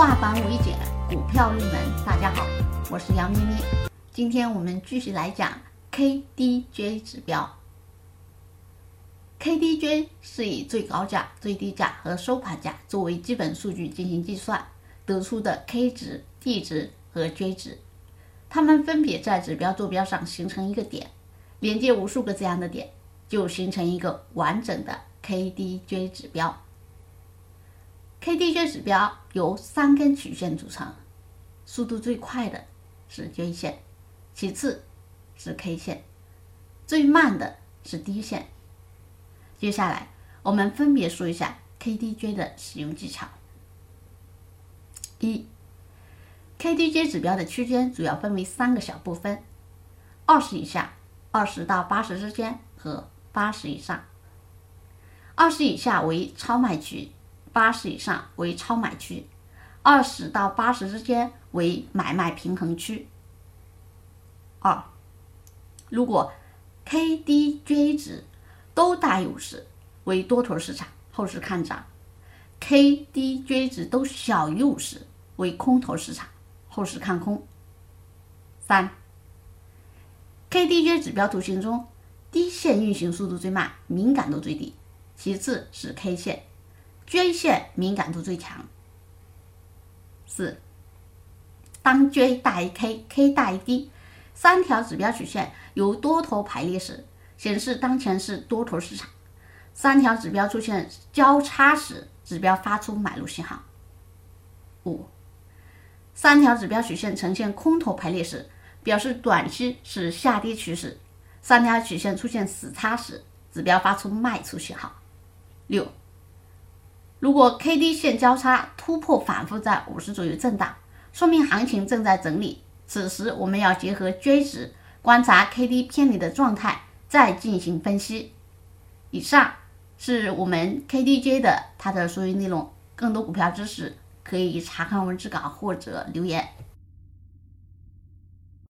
化繁为简，股票入门。大家好，我是杨咪咪。今天我们继续来讲 KDJ 指标。KDJ 是以最高价、最低价和收盘价作为基本数据进行计算得出的 K 值、D 值和 J 值。它们分别在指标坐标上形成一个点，连接无数个这样的点，就形成一个完整的 KDJ 指标。KDJ 指标由三根曲线组成，速度最快的是 J 线，其次是 K 线，最慢的是 D 线。接下来我们分别说一下 KDJ 的使用技巧。一、KDJ 指标的区间主要分为三个小部分：二十以下、二十到八十之间和八十以上。二十以下为超卖区。八十以上为超买区，二十到八十之间为买卖平衡区。二，如果 KDJ 值都大于五十，为多头市场，后市看涨；KDJ 值都小于五十，为空头市场，后市看空。三，KDJ 指标图形中低线运行速度最慢，敏感度最低，其次是 K 线。J 线敏感度最强。四，当 J 大于 K，K 大于 D，三条指标曲线由多头排列时，显示当前是多头市场；三条指标出现交叉时，指标发出买入信号。五，三条指标曲线呈现空头排列时，表示短期是下跌趋势；三条曲线出现死叉时，指标发出卖出信号。六。如果 K D 线交叉突破反复在五十左右震荡，说明行情正在整理。此时我们要结合 J 值观察 K D 偏离的状态，再进行分析。以上是我们 K D J 的它的所有内容。更多股票知识可以查看文字稿或者留言。